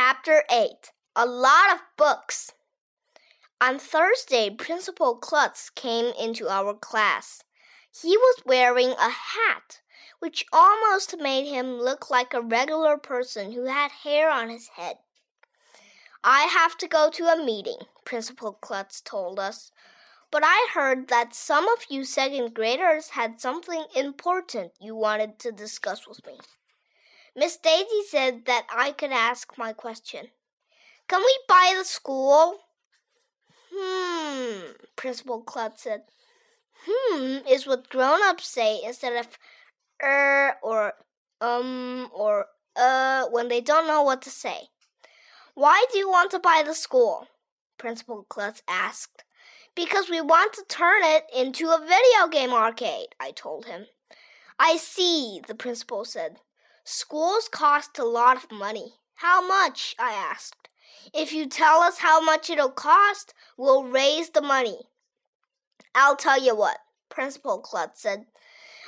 Chapter 8 A Lot of Books. On Thursday, Principal Klutz came into our class. He was wearing a hat, which almost made him look like a regular person who had hair on his head. I have to go to a meeting, Principal Klutz told us. But I heard that some of you second graders had something important you wanted to discuss with me. Miss Daisy said that I could ask my question. Can we buy the school? Hmm, Principal Klutz said. Hmm is what grown ups say instead of er or um or uh when they don't know what to say. Why do you want to buy the school? Principal Klutz asked. Because we want to turn it into a video game arcade, I told him. I see, the principal said. Schools cost a lot of money. How much? I asked. If you tell us how much it'll cost, we'll raise the money. I'll tell you what, Principal Klutz said.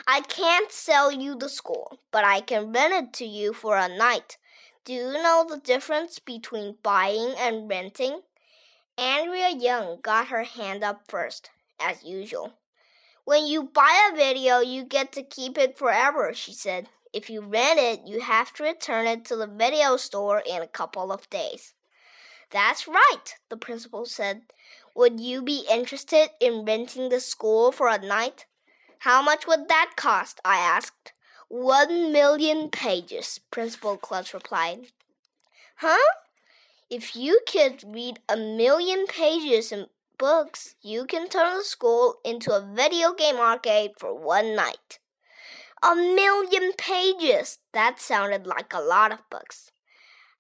I can't sell you the school, but I can rent it to you for a night. Do you know the difference between buying and renting? Andrea Young got her hand up first, as usual. When you buy a video, you get to keep it forever, she said. If you rent it, you have to return it to the video store in a couple of days. That's right, the principal said. Would you be interested in renting the school for a night? How much would that cost? I asked. One million pages, Principal Klutz replied. Huh? If you could read a million pages in books, you can turn the school into a video game arcade for one night. A million pages! That sounded like a lot of books.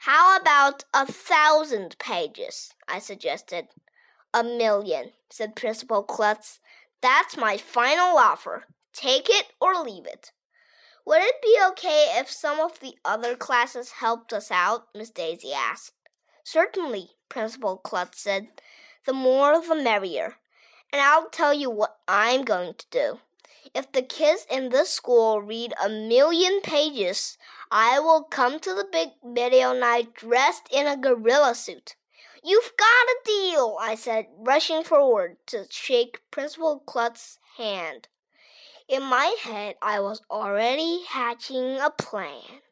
How about a thousand pages? I suggested. A million, said Principal Klutz. That's my final offer. Take it or leave it. Would it be okay if some of the other classes helped us out? Miss Daisy asked. Certainly, Principal Klutz said. The more the merrier. And I'll tell you what I'm going to do. If the kids in this school read a million pages, I will come to the big video night dressed in a gorilla suit. You've got a deal, I said, rushing forward to shake Principal Klutz's hand. In my head, I was already hatching a plan.